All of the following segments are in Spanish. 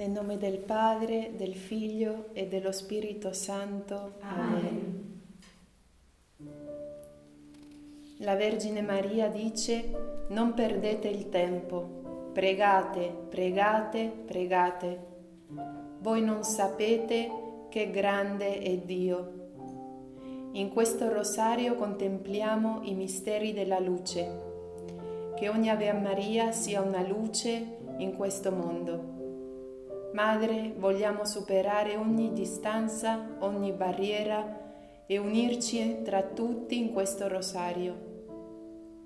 Nel nome del Padre, del Figlio e dello Spirito Santo. Amen. La Vergine Maria dice, non perdete il tempo, pregate, pregate, pregate. Voi non sapete che grande è Dio. In questo rosario contempliamo i misteri della luce. Che ogni Ave Maria sia una luce in questo mondo. Madre, vogliamo superare ogni distanza, ogni barriera e unirci tra tutti in questo rosario.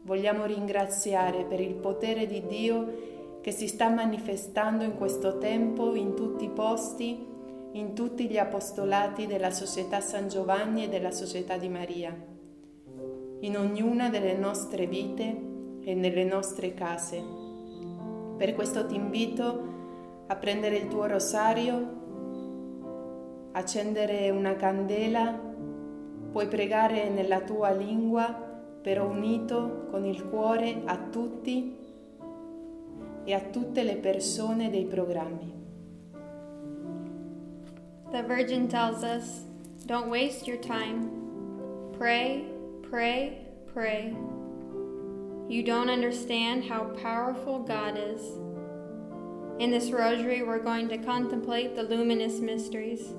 Vogliamo ringraziare per il potere di Dio che si sta manifestando in questo tempo in tutti i posti, in tutti gli apostolati della Società San Giovanni e della Società di Maria, in ognuna delle nostre vite e nelle nostre case. Per questo ti invito a prendere il tuo rosario, accendere una candela, puoi pregare nella tua lingua, però unito con il cuore a tutti e a tutte le persone dei programmi. The Virgin tells us, don't waste your time. Pray, pray, pray. You don't understand how powerful God is. In this rosary, we're going to contemplate the luminous mysteries,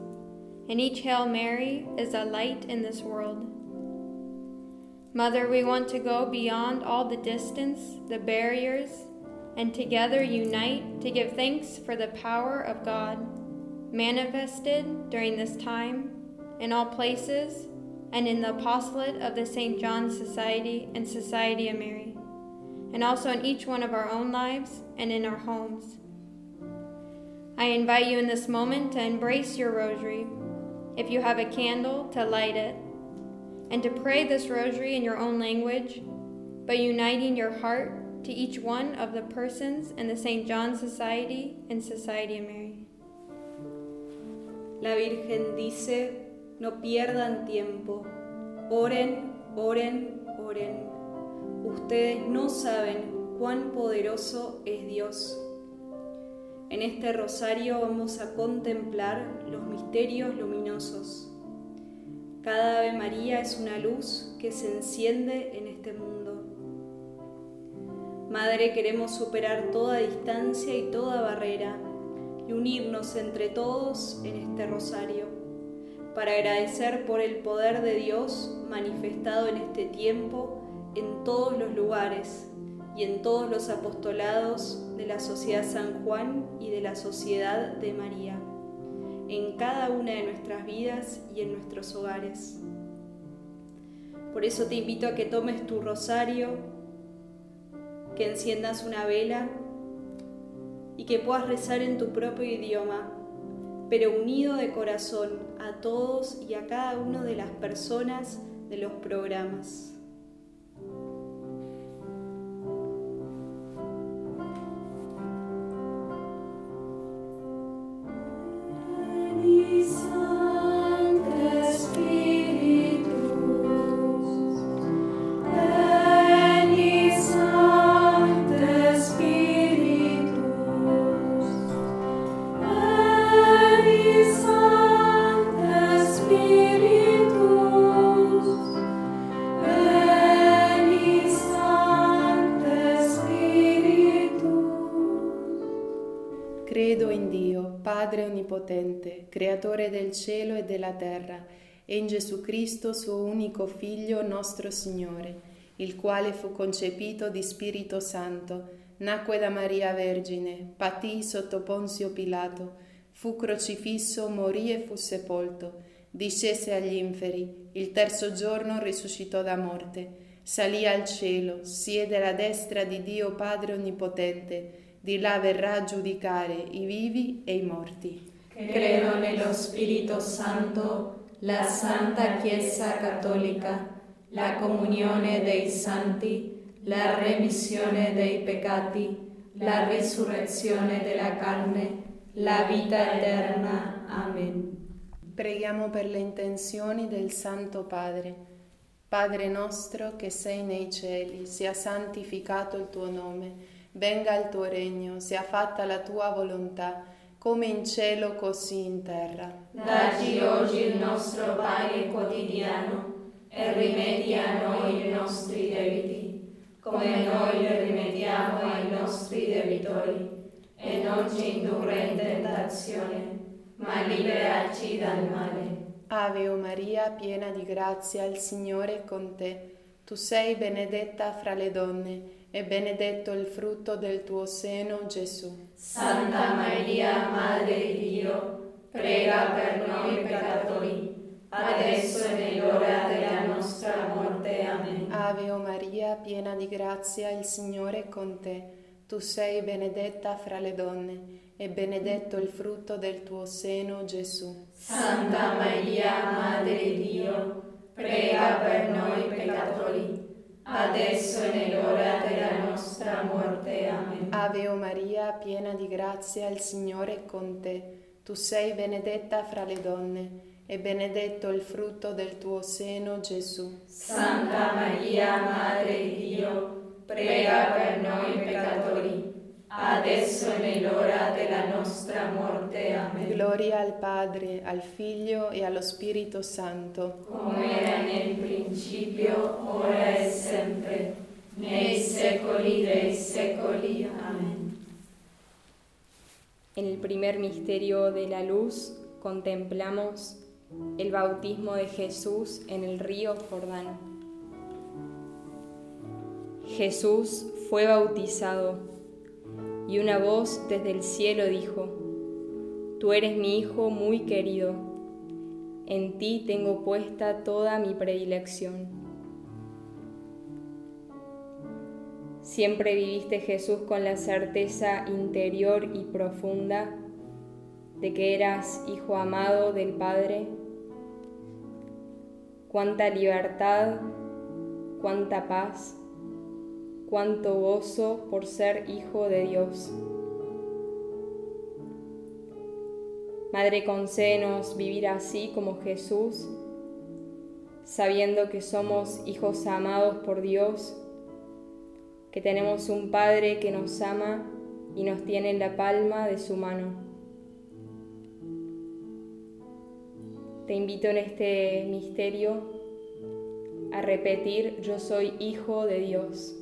and each Hail Mary is a light in this world. Mother, we want to go beyond all the distance, the barriers, and together unite to give thanks for the power of God manifested during this time in all places and in the apostolate of the St. John Society and Society of Mary, and also in each one of our own lives and in our homes. I invite you in this moment to embrace your rosary. If you have a candle, to light it, and to pray this rosary in your own language, but uniting your heart to each one of the persons in the St. John Society and Society of Mary. La Virgen dice, no pierdan tiempo, oren, oren, oren. Ustedes no saben cuán poderoso es Dios. En este rosario vamos a contemplar los misterios luminosos. Cada Ave María es una luz que se enciende en este mundo. Madre, queremos superar toda distancia y toda barrera y unirnos entre todos en este rosario para agradecer por el poder de Dios manifestado en este tiempo en todos los lugares y en todos los apostolados de la Sociedad San Juan y de la Sociedad de María, en cada una de nuestras vidas y en nuestros hogares. Por eso te invito a que tomes tu rosario, que enciendas una vela y que puedas rezar en tu propio idioma, pero unido de corazón a todos y a cada una de las personas de los programas. E in Gesù Cristo, suo unico Figlio, nostro Signore, il quale fu concepito di Spirito Santo, nacque da Maria Vergine, patì sotto Ponzio Pilato, fu crocifisso, morì e fu sepolto, discese agli inferi, il terzo giorno risuscitò da morte, salì al cielo, siede alla destra di Dio Padre Onnipotente, di là verrà a giudicare i vivi e i morti. Credo nello Spirito Santo, la Santa Chiesa Cattolica, la comunione dei santi, la remissione dei peccati, la risurrezione della carne, la vita eterna. Amen. Preghiamo per le intenzioni del Santo Padre. Padre nostro che sei nei cieli, sia santificato il tuo nome, venga il tuo regno, sia fatta la tua volontà come in cielo così in terra. Dacci oggi il nostro pane quotidiano e rimetti a noi i nostri debiti, come noi rimediamo ai nostri debitori, e non ci indurre in tentazione, ma liberaci dal male. Ave o Maria, piena di grazia, il Signore è con te. Tu sei benedetta fra le donne e benedetto il frutto del tuo seno, Gesù. Santa Maria, Madre di Dio, prega per noi peccatori, adesso e nell'ora della nostra morte. Amen. Ave o Maria, piena di grazia, il Signore è con te. Tu sei benedetta fra le donne e benedetto il frutto del tuo seno, Gesù. Santa Maria, Madre di Dio, prega per noi peccatori, adesso e nell'ora della nostra morte. Amen. Ave o Maria, piena di grazia, il Signore è con te. Tu sei benedetta fra le donne e benedetto il frutto del tuo seno, Gesù. Santa Maria, Madre di Dio, prega per noi peccatori, adesso e nell'ora della nostra morte. Amen. Gloria al Padre, al Figlio e allo Spirito Santo. Come era nel principio, ora e sempre, nei secoli dei secoli. Amén. En el primer misterio de la luz contemplamos el bautismo de Jesús en el río Jordán. Jesús fue bautizado y una voz desde el cielo dijo, Tú eres mi Hijo muy querido, en ti tengo puesta toda mi predilección. Siempre viviste Jesús con la certeza interior y profunda de que eras Hijo amado del Padre. Cuánta libertad, cuánta paz, cuánto gozo por ser Hijo de Dios. Madre, concédenos vivir así como Jesús, sabiendo que somos hijos amados por Dios, que tenemos un Padre que nos ama y nos tiene en la palma de su mano. Te invito en este misterio a repetir, yo soy hijo de Dios,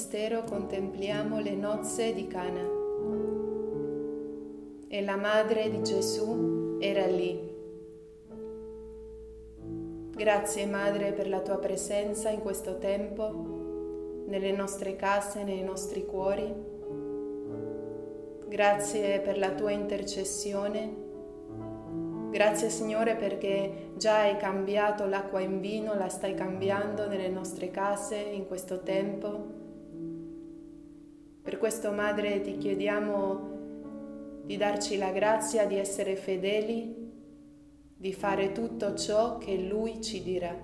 Mistero contempliamo le nozze di Cana. E la madre di Gesù era lì. Grazie Madre per la tua presenza in questo tempo, nelle nostre case, nei nostri cuori. Grazie per la tua intercessione Grazie Signore perché già hai cambiato l'acqua in vino, la stai cambiando nelle nostre case in questo tempo. Questo Madre ti chiediamo di darci la grazia di essere fedeli, di fare tutto ciò che Lui ci dirà.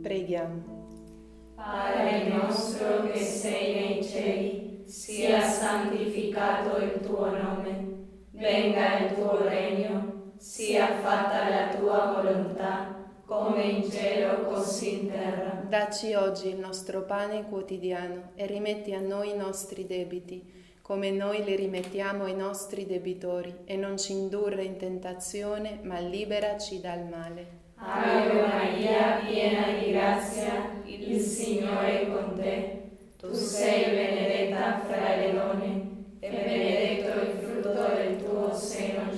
Preghiamo. Padre nostro che sei nei cieli sia santificato il tuo nome, venga il tuo regno, sia fatta la tua volontà, come in cielo così in terra. Dacci oggi il nostro pane quotidiano e rimetti a noi i nostri debiti, come noi li rimettiamo ai nostri debitori, e non ci indurre in tentazione, ma liberaci dal male. Ave Maria, piena di grazia, il Signore è con te. Tu sei benedetta fra le donne e benedetto il frutto del tuo seno, Gesù.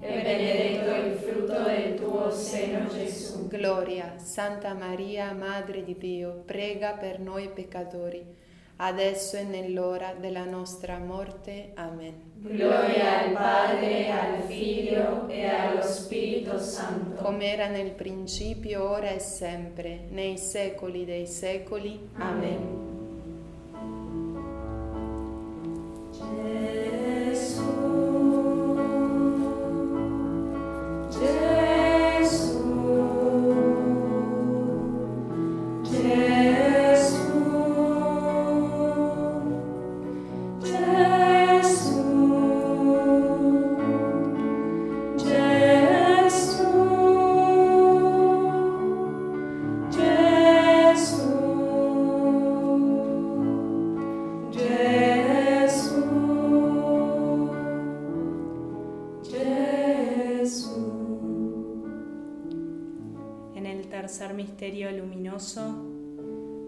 e benedetto il frutto del tuo seno, Gesù. Gloria, Santa Maria, Madre di Dio, prega per noi peccatori, adesso e nell'ora della nostra morte. Amen. Gloria al Padre, al Figlio e allo Spirito Santo. come era nel principio, ora e sempre, nei secoli dei secoli. Amen. En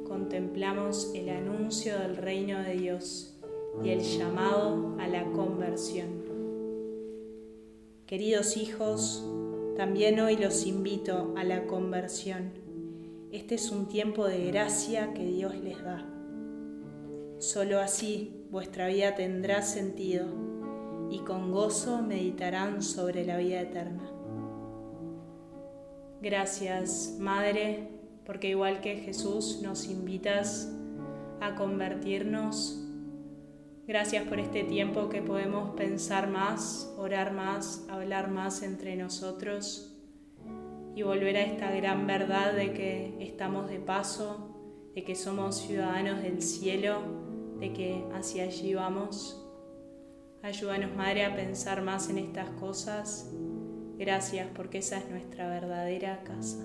contemplamos el anuncio del reino de Dios y el llamado a la conversión. Queridos hijos, también hoy los invito a la conversión. Este es un tiempo de gracia que Dios les da. Solo así vuestra vida tendrá sentido y con gozo meditarán sobre la vida eterna. Gracias, Madre, porque igual que Jesús nos invitas a convertirnos. Gracias por este tiempo que podemos pensar más, orar más, hablar más entre nosotros y volver a esta gran verdad de que estamos de paso, de que somos ciudadanos del cielo, de que hacia allí vamos. Ayúdanos, Madre, a pensar más en estas cosas. Gracias porque esa es nuestra verdadera casa.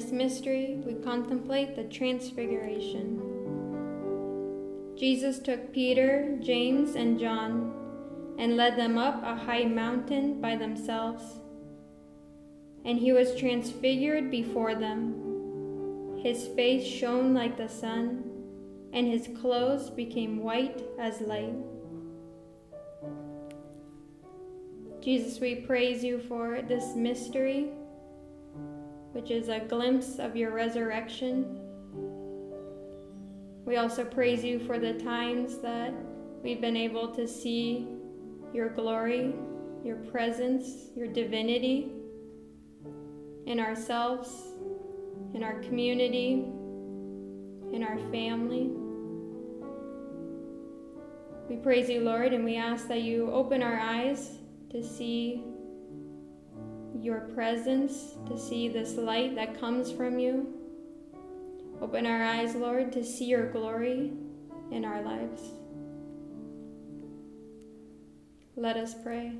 Luminous mystery, we contemplate the Transfiguration. Jesus took Peter, James, and John and led them up a high mountain by themselves. And he was transfigured before them. His face shone like the sun, and his clothes became white as light. Jesus, we praise you for this mystery which is a glimpse of your resurrection. We also praise you for the times that we've been able to see your glory, your presence, your divinity in ourselves, in our community, in our family. We praise you, Lord, and we ask that you open our eyes to see your presence, to see this light that comes from you. Open our eyes, Lord, to see your glory in our lives. Let us pray.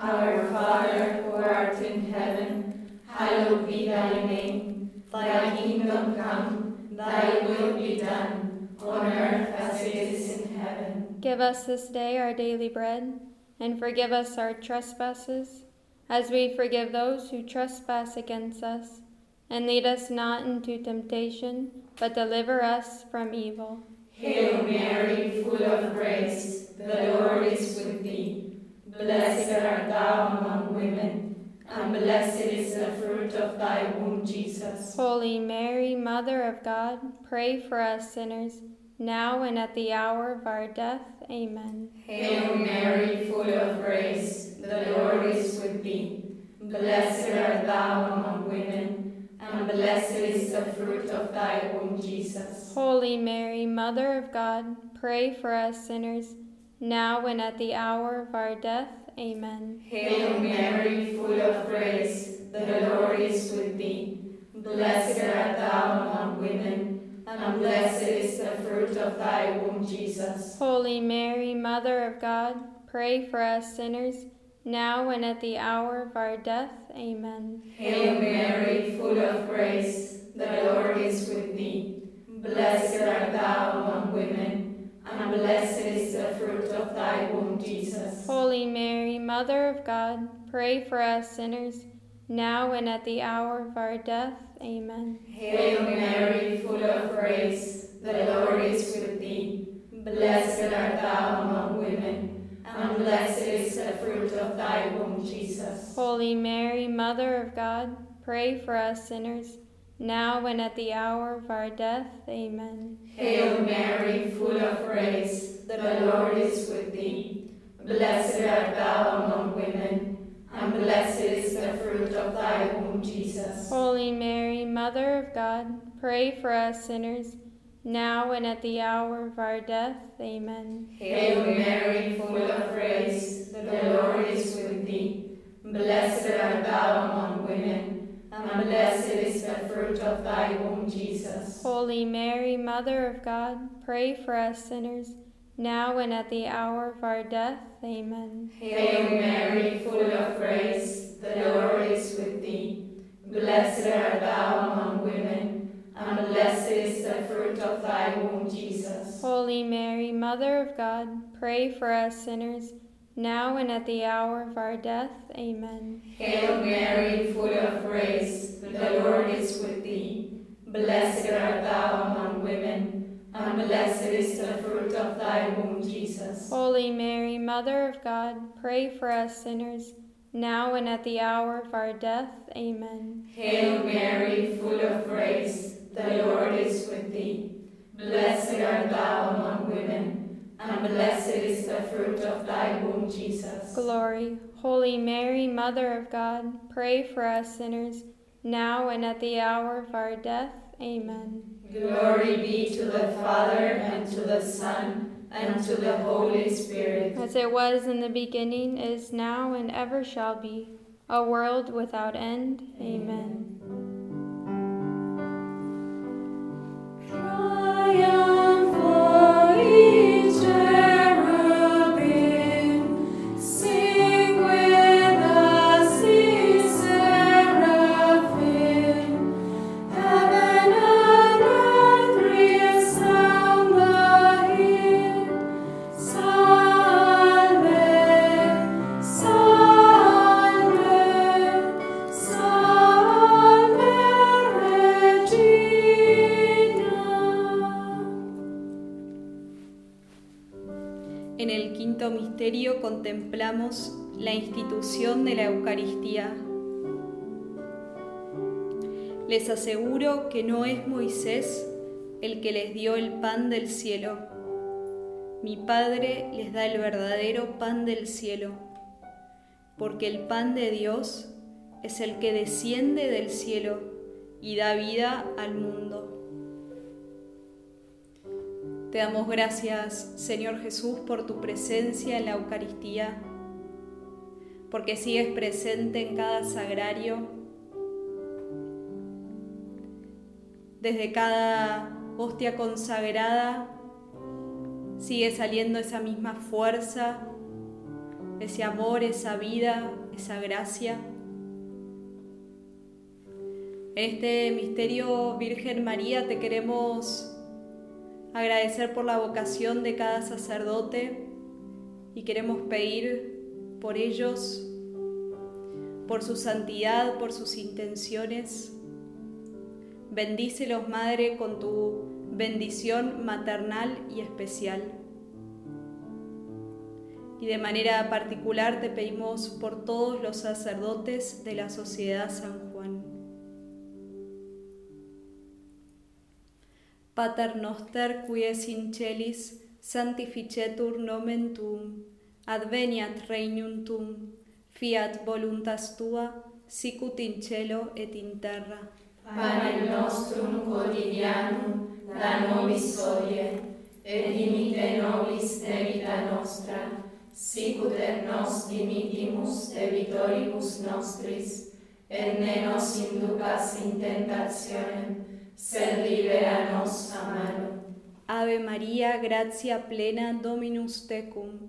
Our Father, who art in heaven, hallowed be thy name. Thy kingdom come, thy will be done, on earth as it is in heaven. Give us this day our daily bread, and forgive us our trespasses, as we forgive those who trespass against us. And lead us not into temptation, but deliver us from evil. Hail Mary, full of grace, the Lord is with thee. Blessed art thou among women, and blessed is the fruit of thy womb, Jesus. Holy Mary, Mother of God, pray for us sinners, now and at the hour of our death. Amen. Hail Mary, full of grace, the Lord is with thee. Blessed art thou among women, and blessed is the fruit of thy womb, Jesus. Holy Mary, Mother of God, pray for us sinners, now and at the hour of our death. Amen. Hail Mary, full of grace, the Lord is with thee. Blessed art thou among women, and blessed is the fruit of thy womb, Jesus. Holy Mary, Mother of God, pray for us sinners, now and at the hour of our death. Amen. Hail Mary, full of grace, the Lord is with thee. Blessed art thou among women, and blessed is the fruit of thy womb, Jesus. Holy Mary, Mother of God, pray for us sinners, now and at the hour of our death. Amen. Hail Mary, full of grace, the Lord is with thee. Blessed art thou among women, and blessed is the fruit of thy womb, Jesus. Holy Mary, Mother of God, pray for us sinners, now and at the hour of our death. Amen. Hail Mary, full of grace, the Lord is with thee. Blessed art thou among women, and blessed is the fruit of thy womb, Jesus. Holy Mary, Mother of God, pray for us sinners, now and at the hour of our death. Amen. Hail Mary, full of grace, the Lord is with thee. Blessed art thou among women, and blessed is the fruit of thy womb, Jesus. Holy Mary, Mother of God, pray for us sinners, now and at the hour of our death. Amen. Hail Mary, of God, pray for us sinners, now and at the hour of our death. Amen. Hail Mary, full of grace, the Lord is with thee. Blessed art thou among women, and blessed is the fruit of thy womb, Jesus. Holy Mary, Mother of God, pray for us sinners, now and at the hour of our death. Amen. Hail Mary, full of grace, the Lord is with thee. Blessed art thou among women, and blessed is the fruit of thy womb, Jesus. Glory. Holy Mary, Mother of God, pray for us sinners, now and at the hour of our death. Amen. Glory be to the Father, and to the Son, and to the Holy Spirit. As it was in the beginning, is now, and ever shall be, a world without end. Amen. Triumph Les aseguro que no es Moisés el que les dio el pan del cielo. Mi Padre les da el verdadero pan del cielo, porque el pan de Dios es el que desciende del cielo y da vida al mundo. Te damos gracias, Señor Jesús, por tu presencia en la Eucaristía, porque sigues presente en cada sagrario, desde cada hostia consagrada, sigue saliendo esa misma fuerza ese amor, esa vida, esa gracia. En este misterio, Virgen María, te queremos agradecer por la vocación de cada sacerdote y queremos pedir por ellos, por su santidad, por sus intenciones. Bendícelos, Madre, con tu bendición maternal y especial. Y de manera particular te pedimos por todos los sacerdotes de la Sociedad San Juan. Pater noster qui es in celis, sanctificetur nomen tuum, adveniat regnum tuum, fiat voluntas tua, sicut in cielo et in terra. Panem nostrum quotidianum da nobis hodie, et dimite nobis debita nostra, sicut et nos dimitimus debitoribus nostris, et ne nos inducas in tentationem, sed libera nos a malo. Ave María, gratia plena Dominus tecum,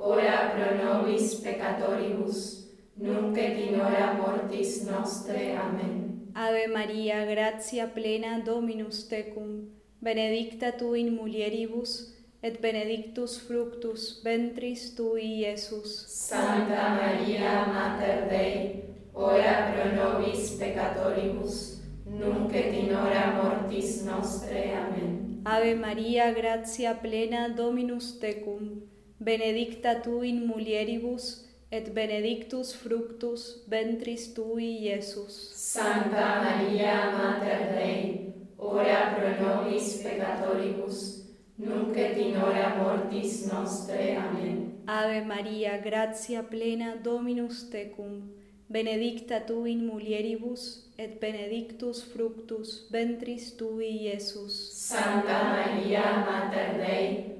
ora pro nobis peccatoribus, nunc et in hora mortis nostre. Amen. Ave Maria, gratia plena Dominus tecum, benedicta tu in mulieribus, et benedictus fructus ventris tui, Iesus. Santa Maria, Mater Dei, ora pro nobis peccatoribus, nunc et in hora mortis nostre. Amen. Ave Maria, gratia plena Dominus tecum, benedicta tu in mulieribus, et benedictus fructus ventris tui, Iesus. Sancta Maria, Mater Dei, ora pro nobis peccatoribus, nunc et in hora mortis nostre. Amen. Ave Maria, gratia plena Dominus tecum, benedicta tu in mulieribus, et benedictus fructus ventris tui, Iesus. Sancta Maria, Mater Dei,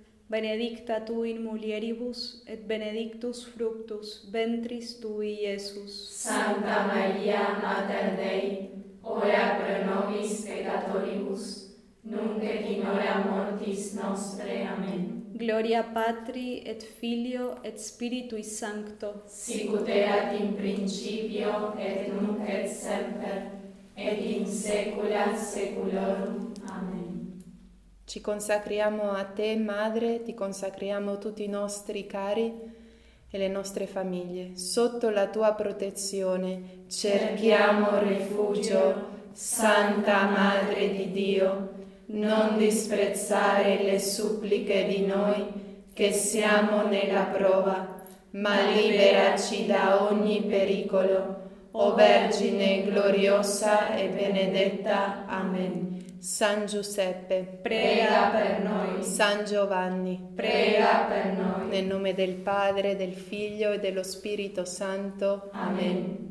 benedicta tu in mulieribus, et benedictus fructus ventris tui, Iesus. Sancta Maria, Mater Dei, ora pro nobis peccatoribus, nunc et in hora mortis nostre. Amen. Gloria Patri et Filio et Spiritui Sancto. Sicut erat in principio et nunc et semper et in saecula saeculorum. Ci consacriamo a te, Madre, ti consacriamo tutti i nostri cari e le nostre famiglie. Sotto la tua protezione cerchiamo rifugio, Santa Madre di Dio. Non disprezzare le suppliche di noi che siamo nella prova, ma liberaci da ogni pericolo. O Vergine gloriosa e benedetta. Amen. San Giuseppe, prega per noi, San Giovanni, prega per noi. nel nome del Padre, del Figlio e dello Spirito Santo. Amen.